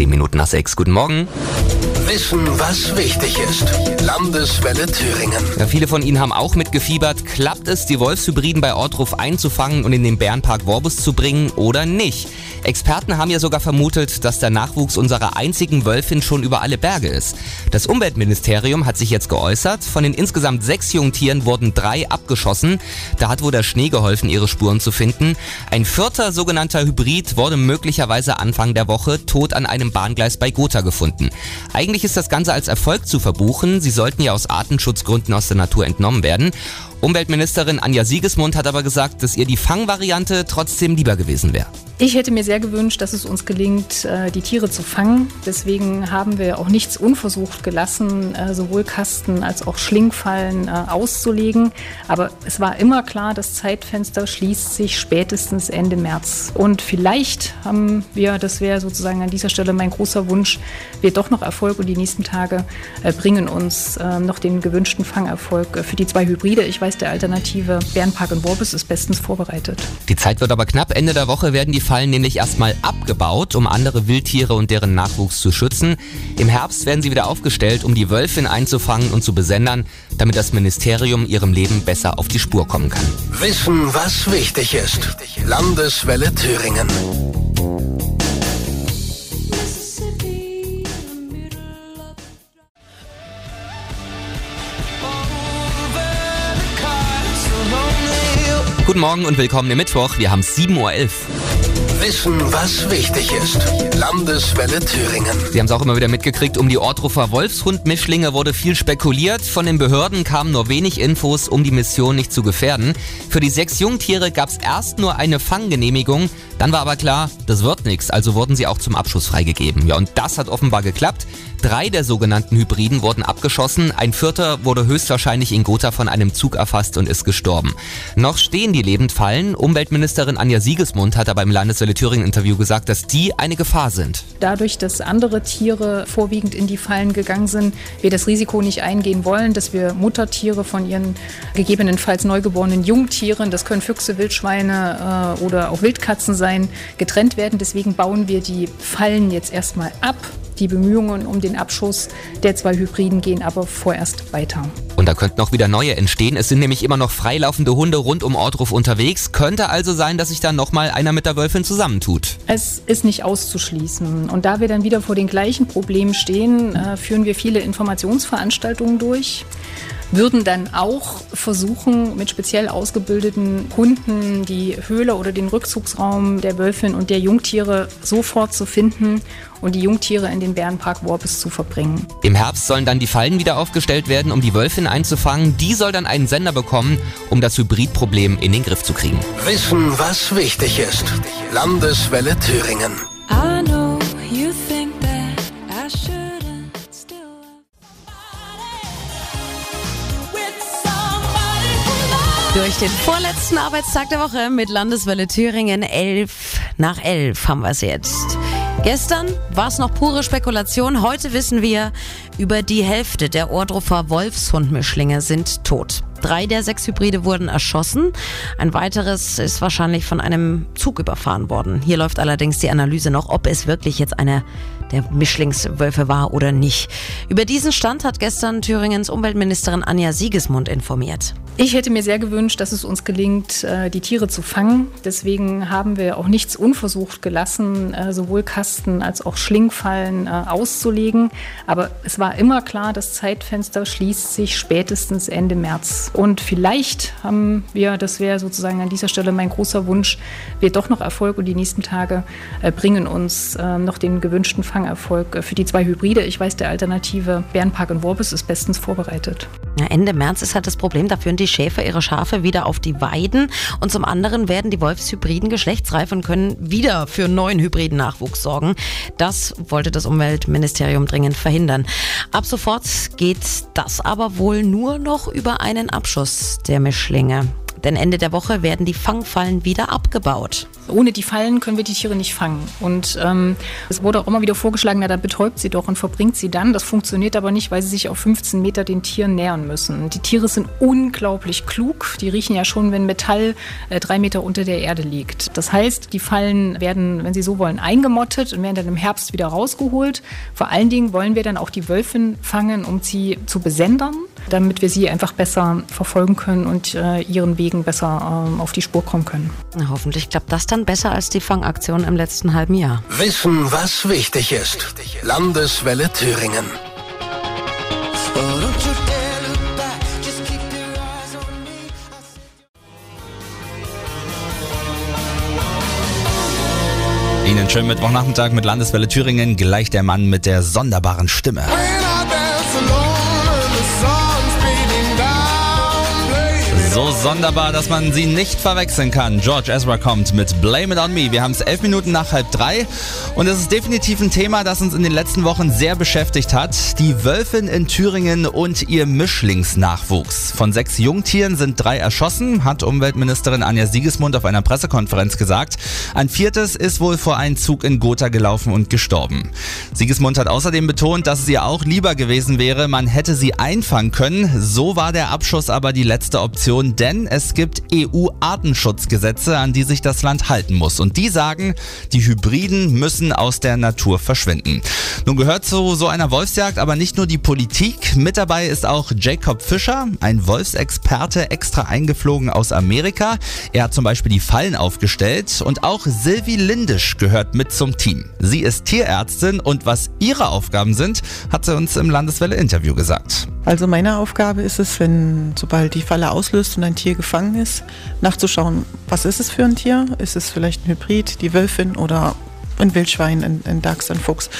Zehn Minuten nach sechs. Guten Morgen. Wissen, was wichtig ist. Landeswelle Thüringen. Ja, viele von Ihnen haben auch mitgefiebert. Klappt es, die Wolfshybriden bei Ortruf einzufangen und in den Bärenpark Worbus zu bringen oder nicht? Experten haben ja sogar vermutet, dass der Nachwuchs unserer einzigen Wölfin schon über alle Berge ist. Das Umweltministerium hat sich jetzt geäußert. Von den insgesamt sechs Jungtieren wurden drei abgeschossen. Da hat wohl der Schnee geholfen, ihre Spuren zu finden. Ein vierter sogenannter Hybrid wurde möglicherweise Anfang der Woche tot an einem Bahngleis bei Gotha gefunden. Eigentlich ist das Ganze als Erfolg zu verbuchen. Sie sollten ja aus Artenschutzgründen aus der Natur entnommen werden. Umweltministerin Anja Siegesmund hat aber gesagt, dass ihr die Fangvariante trotzdem lieber gewesen wäre. Ich hätte mir sehr gewünscht, dass es uns gelingt, äh, die Tiere zu fangen. Deswegen haben wir auch nichts unversucht gelassen, äh, sowohl Kasten als auch Schlingfallen äh, auszulegen. Aber es war immer klar, das Zeitfenster schließt sich spätestens Ende März. Und vielleicht haben wir, das wäre sozusagen an dieser Stelle mein großer Wunsch, wir doch noch Erfolg und die nächsten Tage bringen uns noch den gewünschten Fangerfolg für die zwei Hybride. Ich weiß, der Alternative Bärenpark und Worbis ist bestens vorbereitet. Die Zeit wird aber knapp. Ende der Woche werden die Fallen nämlich erstmal abgebaut, um andere Wildtiere und deren Nachwuchs zu schützen. Im Herbst werden sie wieder aufgestellt, um die Wölfin einzufangen und zu besendern, damit das Ministerium ihrem Leben besser auf die Spur kommen kann. Wissen, was wichtig ist. Landeswelle Thüringen. Guten Morgen und willkommen im Mittwoch. Wir haben 7.11 Uhr. Wissen, was wichtig ist. Landeswelle Thüringen. Sie haben es auch immer wieder mitgekriegt, um die Ortruffer Wolfshund-Mischlinge wurde viel spekuliert. Von den Behörden kamen nur wenig Infos, um die Mission nicht zu gefährden. Für die sechs Jungtiere gab es erst nur eine Fanggenehmigung. Dann war aber klar, das wird nichts, also wurden sie auch zum Abschuss freigegeben. Ja, und das hat offenbar geklappt. Drei der sogenannten Hybriden wurden abgeschossen, ein vierter wurde höchstwahrscheinlich in Gotha von einem Zug erfasst und ist gestorben. Noch stehen die Lebendfallen. Umweltministerin Anja Siegesmund hat aber im Landeswelle Thüringen Interview gesagt, dass die eine Gefahr sind. Dadurch, dass andere Tiere vorwiegend in die Fallen gegangen sind, wir das Risiko nicht eingehen wollen, dass wir Muttertiere von ihren gegebenenfalls neugeborenen Jungtieren, das können Füchse, Wildschweine äh, oder auch Wildkatzen sein, getrennt werden. Deswegen bauen wir die Fallen jetzt erstmal ab die Bemühungen um den Abschuss der zwei Hybriden gehen aber vorerst weiter. Und da könnten auch wieder neue entstehen. Es sind nämlich immer noch freilaufende Hunde rund um Ortruf unterwegs. Könnte also sein, dass sich dann nochmal einer mit der Wölfin zusammentut. Es ist nicht auszuschließen. Und da wir dann wieder vor den gleichen Problemen stehen, äh, führen wir viele Informationsveranstaltungen durch würden dann auch versuchen, mit speziell ausgebildeten Hunden die Höhle oder den Rückzugsraum der Wölfin und der Jungtiere sofort zu finden und die Jungtiere in den Bärenpark Worbis zu verbringen. Im Herbst sollen dann die Fallen wieder aufgestellt werden, um die Wölfin einzufangen. Die soll dann einen Sender bekommen, um das Hybridproblem in den Griff zu kriegen. Wissen, was wichtig ist. Landeswelle Thüringen. Durch den vorletzten Arbeitstag der Woche mit Landeswelle Thüringen 11 nach 11 haben wir es jetzt. Gestern war es noch pure Spekulation. Heute wissen wir, über die Hälfte der Ohrdruffer Wolfshundmischlinge sind tot. Drei der sechs Hybride wurden erschossen. Ein weiteres ist wahrscheinlich von einem Zug überfahren worden. Hier läuft allerdings die Analyse noch, ob es wirklich jetzt eine der Mischlingswölfe war oder nicht. Über diesen Stand hat gestern Thüringens Umweltministerin Anja Siegesmund informiert. Ich hätte mir sehr gewünscht, dass es uns gelingt, äh, die Tiere zu fangen. Deswegen haben wir auch nichts unversucht gelassen, äh, sowohl Kasten als auch Schlingfallen äh, auszulegen. Aber es war immer klar, das Zeitfenster schließt sich spätestens Ende März. Und vielleicht haben wir, das wäre sozusagen an dieser Stelle mein großer Wunsch, wir doch noch Erfolg und die nächsten Tage bringen uns noch den gewünschten Fangerfolg für die zwei Hybride. Ich weiß, der Alternative Bärenpark und Worbis ist bestens vorbereitet. Ja, Ende März ist halt das Problem, da führen die Schäfer ihre Schafe wieder auf die Weiden und zum anderen werden die Wolfshybriden geschlechtsreif und können wieder für neuen hybriden Nachwuchs sorgen. Das wollte das Umweltministerium dringend verhindern. Ab sofort geht das aber wohl nur noch über einen Abschuss der Mischlinge. Denn Ende der Woche werden die Fangfallen wieder abgebaut. Ohne die Fallen können wir die Tiere nicht fangen. Und ähm, es wurde auch immer wieder vorgeschlagen, na, dann betäubt sie doch und verbringt sie dann. Das funktioniert aber nicht, weil sie sich auf 15 Meter den Tieren nähern müssen. Die Tiere sind unglaublich klug. Die riechen ja schon, wenn Metall äh, drei Meter unter der Erde liegt. Das heißt, die Fallen werden, wenn Sie so wollen, eingemottet und werden dann im Herbst wieder rausgeholt. Vor allen Dingen wollen wir dann auch die Wölfin fangen, um sie zu besendern, damit wir sie einfach besser verfolgen können und äh, ihren Wegen besser äh, auf die Spur kommen können. Na, hoffentlich klappt das dann besser als die Fangaktion im letzten halben Jahr. Wissen, was wichtig ist. Landeswelle Thüringen. Ihnen schönen Mittwochnachmittag mit Landeswelle Thüringen, gleich der Mann mit der sonderbaren Stimme. So sonderbar, dass man sie nicht verwechseln kann. George Ezra kommt mit Blame It On Me. Wir haben es elf Minuten nach halb drei und es ist definitiv ein Thema, das uns in den letzten Wochen sehr beschäftigt hat. Die Wölfin in Thüringen und ihr Mischlingsnachwuchs. Von sechs Jungtieren sind drei erschossen, hat Umweltministerin Anja Siegesmund auf einer Pressekonferenz gesagt. Ein viertes ist wohl vor einen Zug in Gotha gelaufen und gestorben. Siegesmund hat außerdem betont, dass es ihr auch lieber gewesen wäre, man hätte sie einfangen können. So war der Abschuss aber die letzte Option denn es gibt EU-Artenschutzgesetze, an die sich das Land halten muss. Und die sagen, die Hybriden müssen aus der Natur verschwinden. Nun gehört zu so einer Wolfsjagd aber nicht nur die Politik. Mit dabei ist auch Jacob Fischer, ein Wolfsexperte, extra eingeflogen aus Amerika. Er hat zum Beispiel die Fallen aufgestellt und auch Sylvie Lindisch gehört mit zum Team. Sie ist Tierärztin und was ihre Aufgaben sind, hat sie uns im Landeswelle-Interview gesagt. Also meine Aufgabe ist es, wenn sobald die Falle auslöst und ein Tier gefangen ist, nachzuschauen, was ist es für ein Tier? Ist es vielleicht ein Hybrid, die Wölfin oder ein Wildschwein, ein, ein Dachs, ein Fuchs?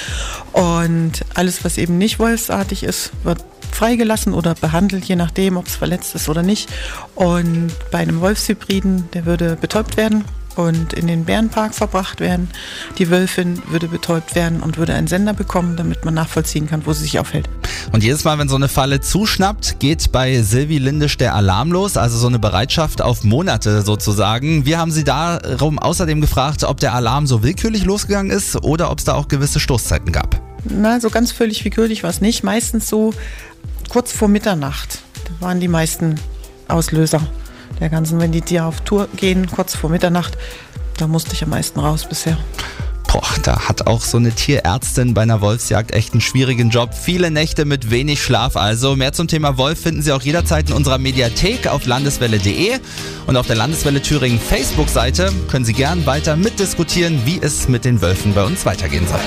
Und alles, was eben nicht wolfsartig ist, wird freigelassen oder behandelt, je nachdem, ob es verletzt ist oder nicht. Und bei einem Wolfshybriden, der würde betäubt werden und in den Bärenpark verbracht werden. Die Wölfin würde betäubt werden und würde einen Sender bekommen, damit man nachvollziehen kann, wo sie sich aufhält. Und jedes Mal, wenn so eine Falle zuschnappt, geht bei Silvi Lindisch der Alarm los, also so eine Bereitschaft auf Monate sozusagen. Wir haben sie darum außerdem gefragt, ob der Alarm so willkürlich losgegangen ist oder ob es da auch gewisse Stoßzeiten gab. Na, so ganz völlig willkürlich war es nicht. Meistens so kurz vor Mitternacht da waren die meisten Auslöser der ganzen, wenn die Tiere auf Tour gehen, kurz vor Mitternacht, da musste ich am meisten raus bisher. Boah, da hat auch so eine Tierärztin bei einer Wolfsjagd echt einen schwierigen Job. Viele Nächte mit wenig Schlaf also. Mehr zum Thema Wolf finden Sie auch jederzeit in unserer Mediathek auf landeswelle.de und auf der Landeswelle Thüringen Facebook-Seite können Sie gern weiter mitdiskutieren, wie es mit den Wölfen bei uns weitgehen soll.